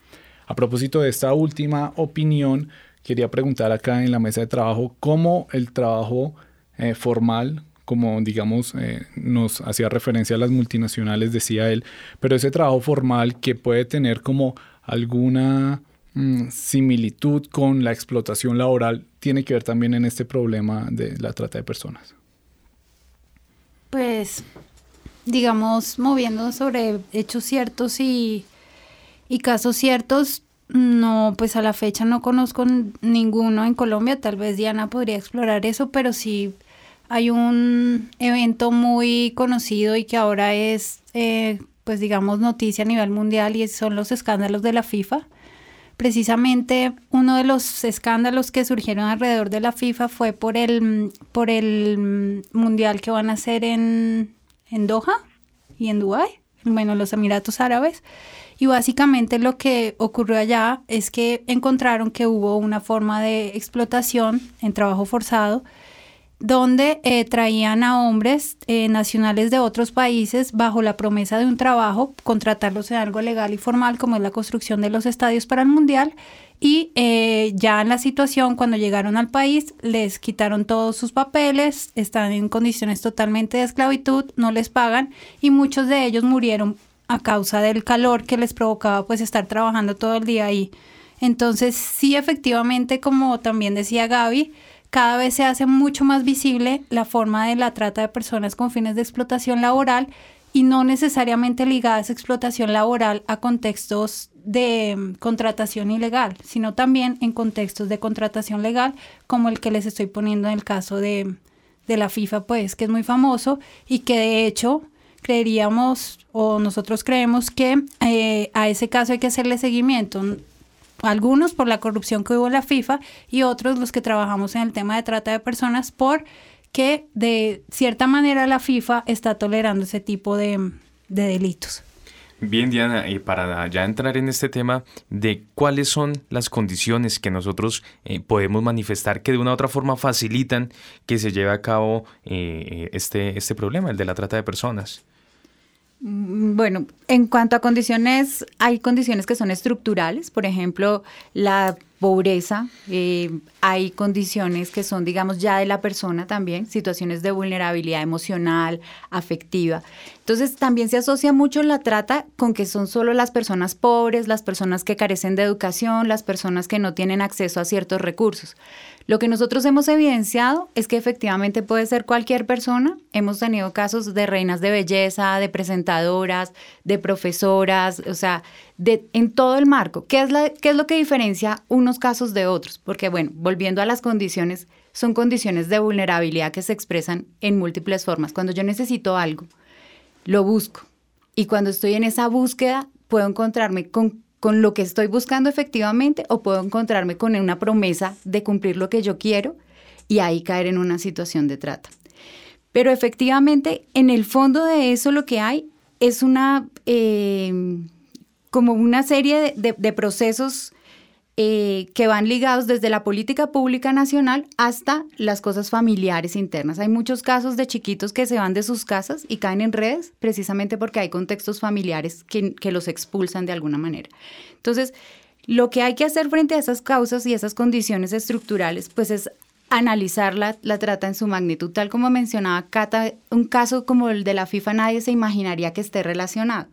A propósito de esta última opinión, quería preguntar acá en la mesa de trabajo cómo el trabajo eh, formal, como digamos eh, nos hacía referencia a las multinacionales, decía él, pero ese trabajo formal que puede tener como alguna mm, similitud con la explotación laboral tiene que ver también en este problema de la trata de personas? Pues, digamos, moviendo sobre hechos ciertos y, y casos ciertos, no, pues a la fecha no conozco ninguno en Colombia, tal vez Diana podría explorar eso, pero sí hay un evento muy conocido y que ahora es eh, pues digamos, noticia a nivel mundial y son los escándalos de la FIFA. Precisamente uno de los escándalos que surgieron alrededor de la FIFA fue por el, por el mundial que van a hacer en, en Doha y en Dubái, bueno, los Emiratos Árabes. Y básicamente lo que ocurrió allá es que encontraron que hubo una forma de explotación en trabajo forzado donde eh, traían a hombres eh, nacionales de otros países bajo la promesa de un trabajo, contratarlos en algo legal y formal como es la construcción de los estadios para el Mundial y eh, ya en la situación cuando llegaron al país les quitaron todos sus papeles, están en condiciones totalmente de esclavitud, no les pagan y muchos de ellos murieron a causa del calor que les provocaba pues estar trabajando todo el día ahí. Entonces sí efectivamente como también decía Gaby, cada vez se hace mucho más visible la forma de la trata de personas con fines de explotación laboral y no necesariamente ligada a esa explotación laboral a contextos de mm, contratación ilegal, sino también en contextos de contratación legal, como el que les estoy poniendo en el caso de, la FIFA, pues, que es muy famoso y que de hecho creeríamos o nosotros creemos que eh, a ese caso hay que hacerle seguimiento algunos por la corrupción que hubo en la FIFA y otros los que trabajamos en el tema de trata de personas por que de cierta manera la FIFA está tolerando ese tipo de, delitos. Bien, Diana, y para ya entrar en este tema de cuáles son las condiciones que nosotros eh, podemos manifestar que de una u otra forma facilitan que se lleve a cabo eh, este, este problema, el de la trata de personas. Mm, bueno, en cuanto a condiciones, hay condiciones que son estructurales, por ejemplo, la pobreza, eh, hay condiciones que son, digamos, ya de la persona también, situaciones de vulnerabilidad emocional, afectiva. Entonces, también se asocia mucho la trata con que son solo las personas pobres, las personas que carecen de educación, las personas que no tienen acceso a ciertos recursos. Lo que nosotros hemos evidenciado es que efectivamente puede ser cualquier persona. Hemos tenido casos de reinas de belleza, de presentadoras, de profesoras, o sea, de, en todo el marco. ¿Qué es, la, ¿Qué es lo que diferencia unos casos de otros? Porque, bueno, volviendo a las condiciones, son condiciones de vulnerabilidad que se expresan en múltiples formas. Cuando yo necesito algo, lo busco. Y cuando estoy en esa búsqueda, puedo encontrarme con, con lo que estoy buscando efectivamente o puedo encontrarme con una promesa de cumplir lo que yo quiero y ahí caer en una situación de trata. Pero efectivamente, en el fondo de eso lo que hay es una, eh, como una serie de, procesos eh, que van ligados desde la política pública nacional hasta las cosas familiares internas. Hay muchos casos de chiquitos que se van de sus casas y caen en redes precisamente porque hay contextos familiares que, los expulsan de alguna manera. Entonces, lo que hay que hacer frente a esas causas y esas condiciones estructurales, pues es analizar la, trata en su magnitud. Tal como mencionaba Cata, un caso como el de la FIFA nadie se imaginaría que esté relacionado.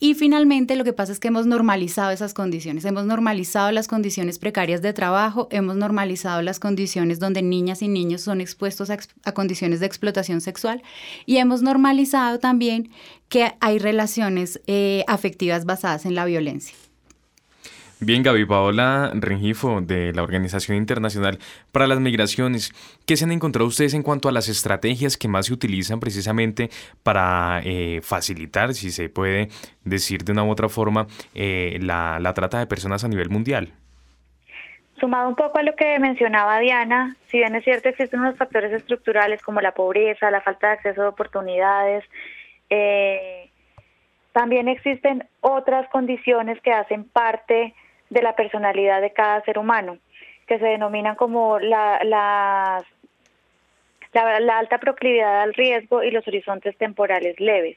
Y finalmente lo que pasa es que hemos normalizado esas condiciones, hemos normalizado las condiciones precarias de trabajo, hemos normalizado las condiciones donde niñas y niños son expuestos a, condiciones de explotación sexual y hemos normalizado también que hay relaciones eh, afectivas basadas en la violencia. Bien, Gaby Paola Rengifo, de la Organización Internacional para las Migraciones, ¿qué se han encontrado ustedes en cuanto a las estrategias que más se utilizan precisamente para eh, facilitar, si se puede decir de una u otra forma, eh, la, la trata de personas a nivel mundial? Sumado un poco a lo que mencionaba Diana, si bien es cierto existen unos factores estructurales como la pobreza, la falta de acceso a oportunidades, eh, también existen otras condiciones que hacen parte de la personalidad de cada ser humano, que se denominan como la, la, la, alta proclividad al riesgo y los horizontes temporales leves.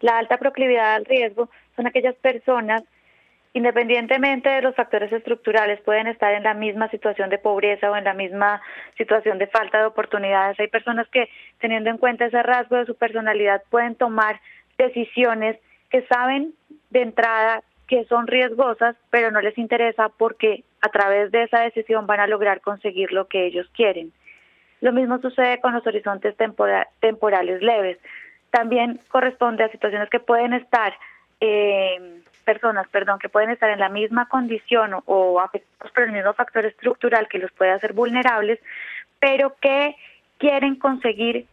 La alta proclividad al riesgo son aquellas personas, independientemente de los factores estructurales, pueden estar en la misma situación de pobreza o en la misma situación de falta de oportunidades. Hay personas que, teniendo en cuenta ese rasgo de su personalidad, pueden tomar decisiones que saben de entrada que son riesgosas, pero no les interesa porque a través de esa decisión van a lograr conseguir lo que ellos quieren. Lo mismo sucede con los horizontes temporales leves. También corresponde a situaciones que pueden estar, eh, personas, perdón, que pueden estar en la misma condición o, o afectados por el mismo factor estructural que los puede hacer vulnerables, pero que quieren conseguir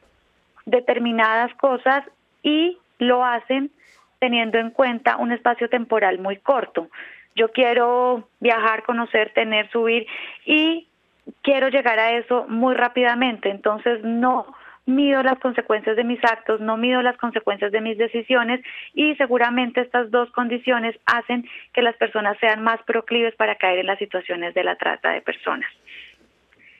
determinadas cosas y lo hacen teniendo en cuenta un espacio temporal muy corto. Yo quiero viajar, conocer, tener, subir y quiero llegar a eso muy rápidamente. Entonces no mido las consecuencias de mis actos, no mido las consecuencias de mis decisiones y seguramente estas dos condiciones hacen que las personas sean más proclives para caer en las situaciones de la trata de personas.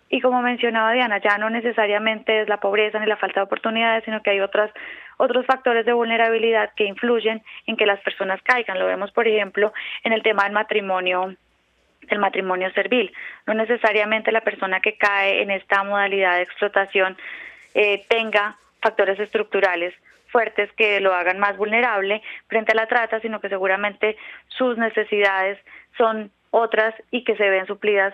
Y como mencionaba Diana, ya no necesariamente es la pobreza ni la falta de oportunidades, sino que hay otras, otros factores de vulnerabilidad que influyen en que las personas caigan. Lo vemos, por ejemplo, en el tema del matrimonio el matrimonio servil. No necesariamente la persona que cae en esta modalidad de explotación eh, tenga factores estructurales fuertes que lo hagan más vulnerable frente a la trata, sino que seguramente sus necesidades son otras y que se ven suplidas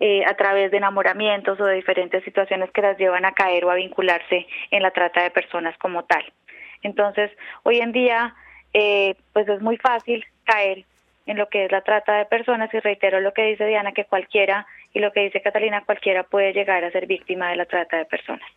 eh, a través de enamoramientos o de diferentes situaciones que las llevan a caer o a vincularse en la trata de personas como tal. Entonces, hoy en día, eh, pues es muy fácil caer en lo que es la trata de personas y reitero lo que dice Diana, que cualquiera y lo que dice Catalina, cualquiera puede llegar a ser víctima de la trata de personas.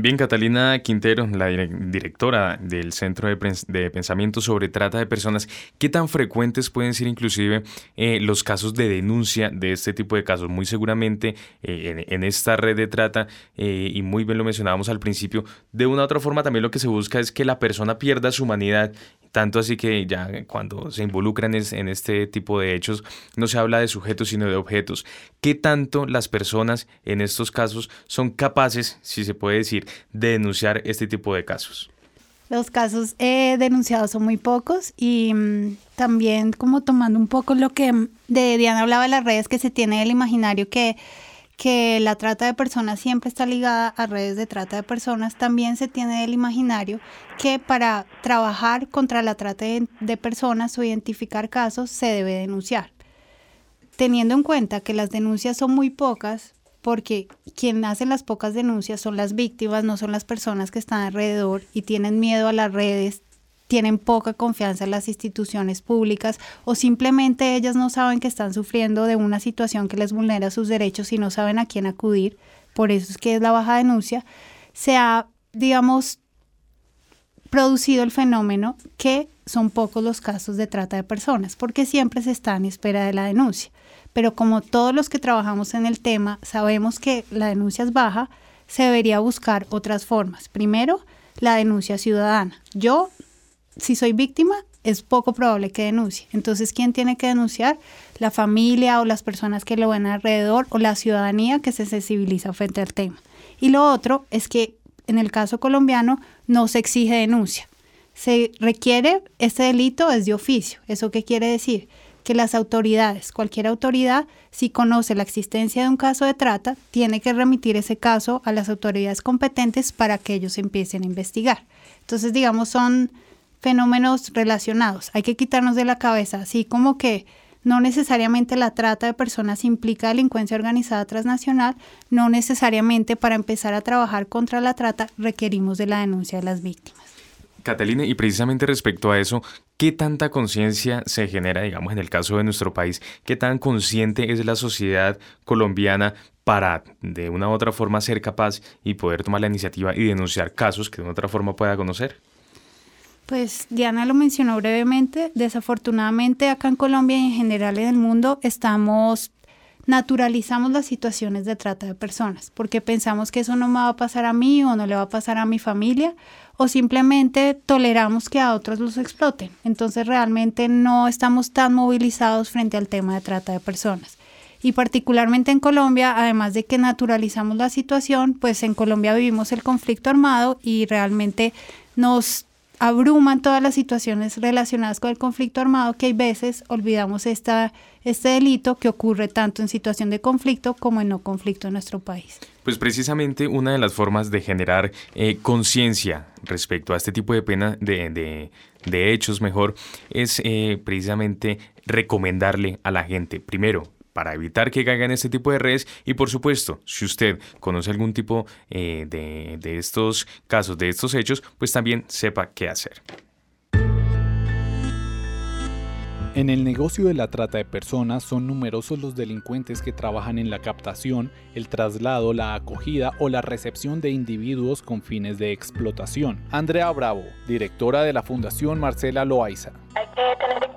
Bien, Catalina Quintero, la directora del Centro de, Pensamiento sobre Trata de Personas, ¿qué tan frecuentes pueden ser inclusive eh, los casos de denuncia de este tipo de casos? Muy seguramente eh, en, esta red de trata, eh, y muy bien lo mencionábamos al principio, de una u otra forma también lo que se busca es que la persona pierda su humanidad tanto así que ya cuando se involucran en este tipo de hechos no se habla de sujetos sino de objetos. ¿Qué tanto las personas en estos casos son capaces, si se puede decir, de denunciar este tipo de casos? Los casos denunciados son muy pocos y mm, también como tomando un poco lo que de Diana hablaba de las redes que se tiene el imaginario que que la trata de personas siempre está ligada a redes de trata de personas, también se tiene el imaginario que para trabajar contra la trata de, personas o identificar casos se debe denunciar. Teniendo en cuenta que las denuncias son muy pocas, porque quien hace las pocas denuncias son las víctimas, no son las personas que están alrededor y tienen miedo a las redes tienen poca confianza en las instituciones públicas o simplemente ellas no saben que están sufriendo de una situación que les vulnera sus derechos y no saben a quién acudir, por eso es que es la baja denuncia, se ha, digamos, producido el fenómeno que son pocos los casos de trata de personas, porque siempre se está en espera de la denuncia. Pero como todos los que trabajamos en el tema sabemos que la denuncia es baja, se debería buscar otras formas. Primero, la denuncia ciudadana. Yo, si soy víctima, es poco probable que denuncie. Entonces, ¿quién tiene que denunciar? La familia o las personas que lo ven alrededor o la ciudadanía que se sensibiliza frente al tema. Y lo otro es que en el caso colombiano no se exige denuncia. Se requiere, este delito es de oficio. ¿Eso qué quiere decir? Que las autoridades, cualquier autoridad, si conoce la existencia de un caso de trata, tiene que remitir ese caso a las autoridades competentes para que ellos empiecen a investigar. Entonces, digamos, son fenómenos relacionados. Hay que quitarnos de la cabeza, así como que no necesariamente la trata de personas implica delincuencia organizada transnacional, no necesariamente para empezar a trabajar contra la trata requerimos de la denuncia de las víctimas. Catalina, y precisamente respecto a eso, ¿qué tanta conciencia se genera, digamos, en el caso de nuestro país? ¿Qué tan consciente es la sociedad colombiana para, de una u otra forma, ser capaz y poder tomar la iniciativa y denunciar casos que de una otra forma pueda conocer? Pues Diana lo mencionó brevemente. Desafortunadamente acá en Colombia y en general en el mundo estamos naturalizamos las situaciones de trata de personas porque pensamos que eso no me va a pasar a mí o no le va a pasar a mi familia o simplemente toleramos que a otros los exploten. Entonces realmente no estamos tan movilizados frente al tema de trata de personas. Y particularmente en Colombia, además de que naturalizamos la situación, pues en Colombia vivimos el conflicto armado y realmente nos abruman todas las situaciones relacionadas con el conflicto armado que hay veces olvidamos esta, este delito que ocurre tanto en situación de conflicto como en no conflicto en nuestro país. Pues precisamente una de las formas de generar eh, conciencia respecto a este tipo de pena, de, de, hechos mejor, es eh, precisamente recomendarle a la gente, primero, para evitar que caigan este tipo de redes y por supuesto, si usted conoce algún tipo eh, de, de estos casos, de estos hechos, pues también sepa qué hacer. En el negocio de la trata de personas son numerosos los delincuentes que trabajan en la captación, el traslado, la acogida o la recepción de individuos con fines de explotación. Andrea Bravo, directora de la Fundación Marcela Loaiza. Hay que tener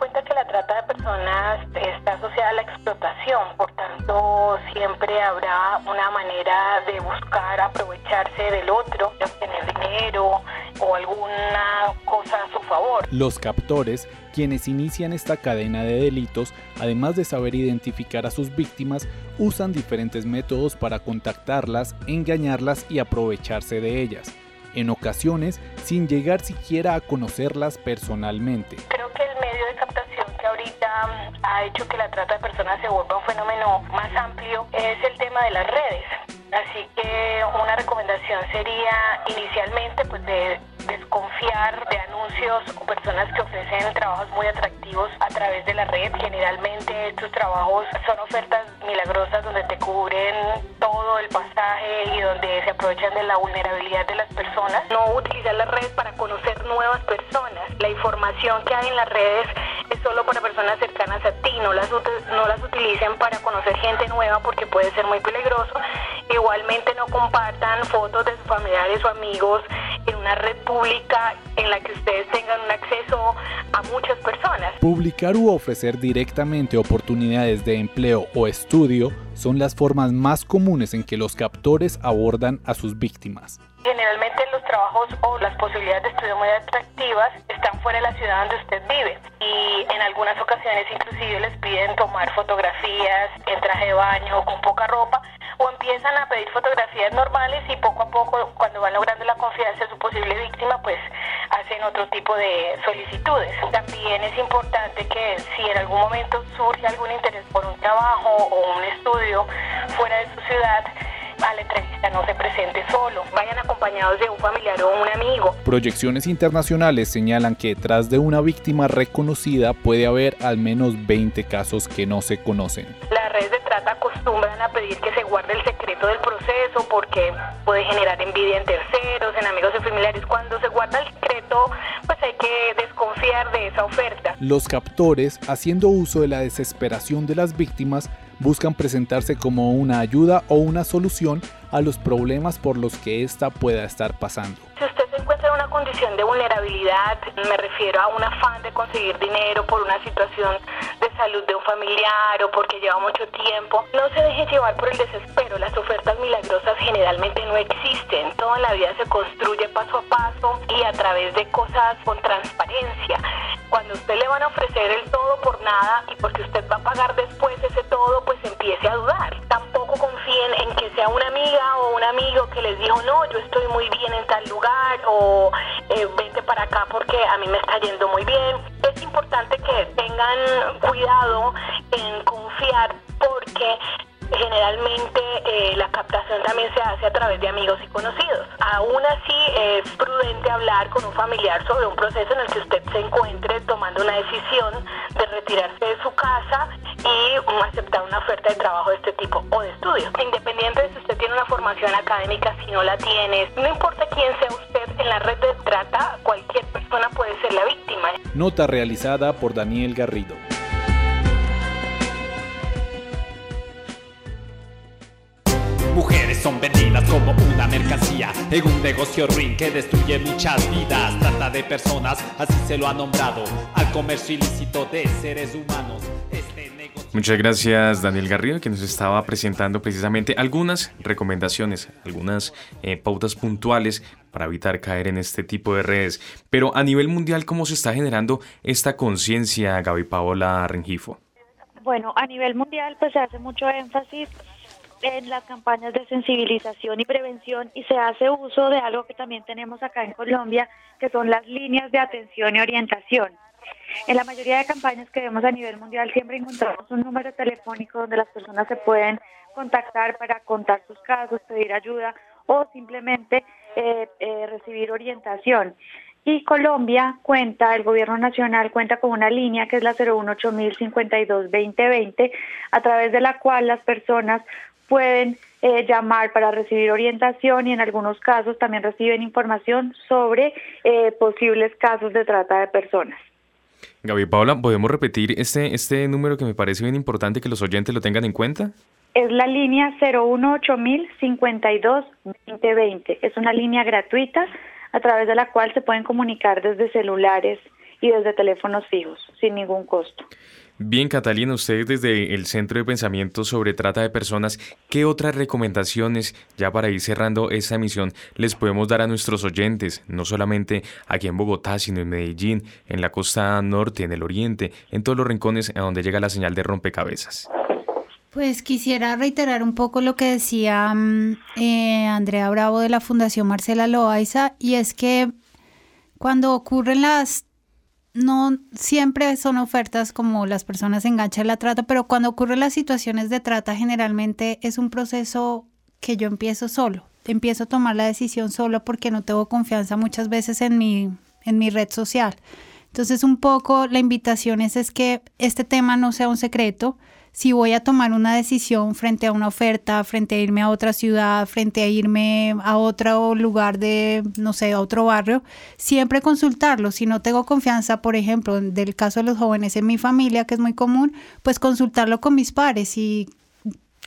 trata de personas está asociada a la explotación, por tanto siempre habrá una manera de buscar aprovecharse del otro, de obtener dinero o alguna cosa a su favor. Los captores quienes inician esta cadena de delitos, además de saber identificar a sus víctimas, usan diferentes métodos para contactarlas, engañarlas y aprovecharse de ellas, en ocasiones sin llegar siquiera a conocerlas personalmente. Creo que el medio de captación ahorita mm, ha hecho que la trata de personas se vuelva un fenómeno más amplio es el tema de las redes. Así que una recomendación sería inicialmente pues de desconfiar de anuncios o personas que ofrecen trabajos muy atractivos a través de la red. Generalmente estos trabajos son ofertas milagrosas donde te cubren todo el pasaje y donde se aprovechan de la vulnerabilidad de las personas. No utilizar las redes para conocer nuevas personas. La información que hay en las redes es solo para personas cercanas a ti, no las, no las utilicen para conocer gente nueva porque puede ser muy peligroso. Igualmente no compartan fotos de sus familiares o amigos en una red pública en la que ustedes tengan un acceso a muchas personas. Publicar u ofrecer directamente oportunidades de empleo o estudio son las formas más comunes en que los captores abordan a sus víctimas. Generalmente los trabajos o las posibilidades de estudio muy atractivas están fuera de la ciudad donde usted vive y en algunas ocasiones inclusive les piden tomar fotografías en traje de baño o con poca ropa o empiezan a pedir fotografías normales y poco a poco cuando van logrando la confianza de su posible víctima pues hacen otro tipo de solicitudes. También es importante que si en algún momento surge algún interés por un trabajo o un estudio fuera de su ciudad, a la entrevista no se presente solo, vayan acompañados de un familiar o un amigo. Proyecciones internacionales señalan que detrás de una víctima reconocida puede haber al menos 20 casos que no se conocen. Las redes de trata acostumbran a pedir que se guarde el secreto del proceso porque puede generar envidia en terceros, en amigos y familiares. Cuando se guarda el secreto, pues hay que confiar de esa oferta. Los captores, haciendo uso de la desesperación de las víctimas, buscan presentarse como una ayuda o una solución a los problemas por los que ésta pueda estar pasando. Si usted se encuentra en una condición de vulnerabilidad, me refiero a un afán de conseguir dinero por una situación de salud de un familiar o porque lleva mucho tiempo, no se deje llevar por el desespero. Las ofertas milagrosas generalmente no existen. Todo en la vida se construye paso a paso y a través de cosas con transparencia. Cuando usted le van a ofrecer el todo por nada y porque usted va a pagar después ese todo, pues empiece a dudar. Tampoco confíen en que sea una amiga o un amigo que les dijo, no, yo estoy muy bien en tal lugar o eh, vente para acá porque a mí me está yendo muy bien. Es importante que tengan cuidado en confiar porque generalmente eh, la captación también se hace a través de amigos y conocidos. Aún así es prudente hablar con un familiar sobre un proceso en el que usted se encuentre tomando una decisión de retirarse de su casa y aceptar una oferta de trabajo de este tipo o de estudio. Independiente de si usted tiene una formación académica, si no la tiene, no importa quién sea usted en la red de trata, cualquier persona puede ser la víctima. Nota realizada por Daniel Garrido. Mujeres son vendidas como una mercancía en un negocio ruin que destruye muchas vidas. Trata de personas, así se lo ha nombrado, al comercio ilícito de seres humanos. Este Muchas gracias Daniel Garrido que nos estaba presentando precisamente algunas recomendaciones, algunas eh, pautas puntuales para evitar caer en este tipo de redes. Pero a nivel mundial, ¿cómo se está generando esta conciencia, Gaby Paola Rengifo? Bueno, a nivel mundial pues se hace mucho énfasis en las campañas de sensibilización y prevención y se hace uso de algo que también tenemos acá en Colombia, que son las líneas de atención y orientación. En la mayoría de campañas que vemos a nivel mundial siempre encontramos un número telefónico donde las personas se pueden contactar para contar sus casos, pedir ayuda o simplemente eh, eh, recibir orientación. Y Colombia cuenta, el gobierno nacional cuenta con una línea que es la 018-052-2020, a través de la cual las personas pueden eh, llamar para recibir orientación y en algunos casos también reciben información sobre eh, posibles casos de trata de personas. Gaby Paula, ¿podemos repetir este, este número que me parece bien importante que los oyentes lo tengan en cuenta? Es la línea 018-052-2020. Es una línea gratuita a través de la cual se pueden comunicar desde celulares y desde teléfonos fijos, sin ningún costo. Bien, Catalina, ustedes desde el Centro de Pensamiento sobre Trata de Personas, ¿qué otras recomendaciones, ya para ir cerrando esta emisión, les podemos dar a nuestros oyentes, no solamente aquí en Bogotá, sino en Medellín, en la costa norte, en el oriente, en todos los rincones a donde llega la señal de rompecabezas? Pues quisiera reiterar un poco lo que decía mm, eh, Andrea Bravo de la Fundación Marcela Loaiza, y es que cuando ocurren las no siempre son ofertas como las personas enganchan la trata, pero cuando ocurren las situaciones de trata generalmente es un proceso que yo empiezo solo. Empiezo a tomar la decisión solo porque no tengo confianza muchas veces en mi, en mi red social. Entonces un poco la invitación es, es que este tema no sea un secreto, si voy a tomar una decisión frente a una oferta, frente a irme a otra ciudad, frente a irme a otro lugar de, no sé, a otro barrio, siempre consultarlo. Si no tengo confianza, por ejemplo, del caso de los jóvenes en mi familia, que es muy común, pues consultarlo con mis pares y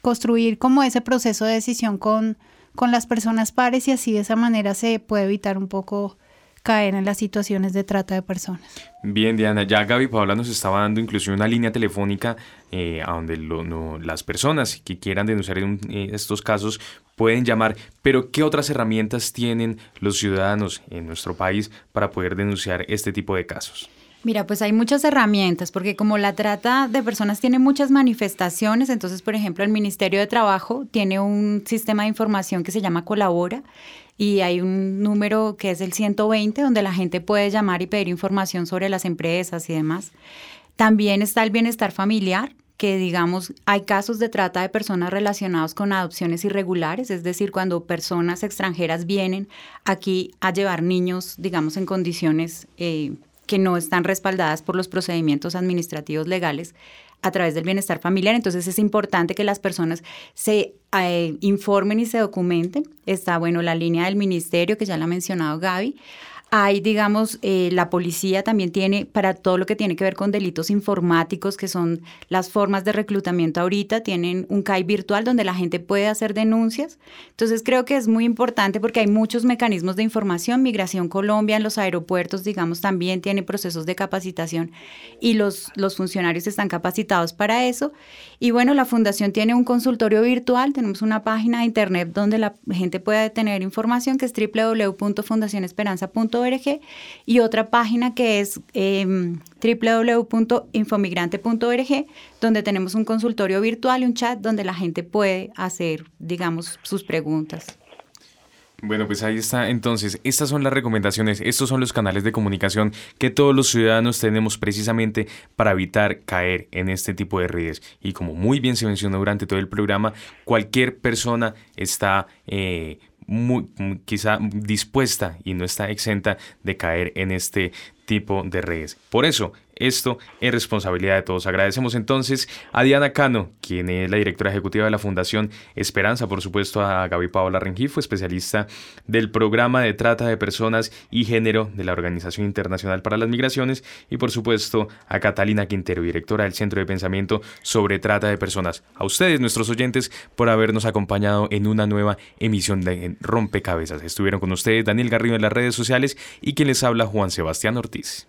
construir como ese proceso de decisión con, con las personas pares y así de esa manera se puede evitar un poco caer en las situaciones de trata de personas. Bien, Diana, ya Gaby Paola nos estaba dando incluso una línea telefónica eh, a donde las personas que quieran denunciar en, eh, estos casos pueden llamar, pero ¿qué otras herramientas tienen los ciudadanos en nuestro país para poder denunciar este tipo de casos? Mira, pues hay muchas herramientas, porque como la trata de personas tiene muchas manifestaciones, entonces, por ejemplo, el Ministerio de Trabajo tiene un sistema de información que se llama Colabora y hay un número que es el 120 donde la gente puede llamar y pedir información sobre las empresas y demás. También está el bienestar familiar, que digamos hay casos de trata de personas relacionados con adopciones irregulares, es decir, cuando personas extranjeras vienen aquí a llevar niños, digamos, en condiciones eh, que no están respaldadas por los procedimientos administrativos legales a través del bienestar familiar. Entonces es importante que las personas se eh, informen y se documenten. Está, bueno, la línea del ministerio, que ya la ha mencionado Gaby. Hay, digamos, eh, la policía también tiene para todo lo que tiene que ver con delitos informáticos, que son las formas de reclutamiento ahorita, tienen un CAI virtual donde la gente puede hacer denuncias. Entonces creo que es muy importante porque hay muchos mecanismos de información. Migración Colombia en los aeropuertos, digamos, también tiene procesos de capacitación y los, los funcionarios están capacitados para eso. Y bueno, la fundación tiene un consultorio virtual, tenemos una página de internet donde la gente puede tener información que es www.fundacionesperanza.org y otra página que es eh, www.infomigrante.org, donde tenemos un consultorio virtual y un chat donde la gente puede hacer, digamos, sus preguntas. Bueno, pues ahí está. Entonces, estas son las recomendaciones, estos son los canales de comunicación que todos los ciudadanos tenemos precisamente para evitar caer en este tipo de redes. Y como muy bien se mencionó durante todo el programa, cualquier persona está... Eh, muy, quizá dispuesta y no está exenta de caer en este tipo de redes. Por eso, esto es responsabilidad de todos. Agradecemos entonces a Diana Cano, quien es la directora ejecutiva de la Fundación Esperanza, por supuesto a Gaby Paola Rengifo, especialista del programa de trata de personas y género de la Organización Internacional para las Migraciones, y por supuesto a Catalina Quintero, directora del Centro de Pensamiento sobre Trata de Personas. A ustedes, nuestros oyentes, por habernos acompañado en una nueva emisión de Rompecabezas. Estuvieron con ustedes Daniel Garrido en las redes sociales y quien les habla Juan Sebastián Ortiz.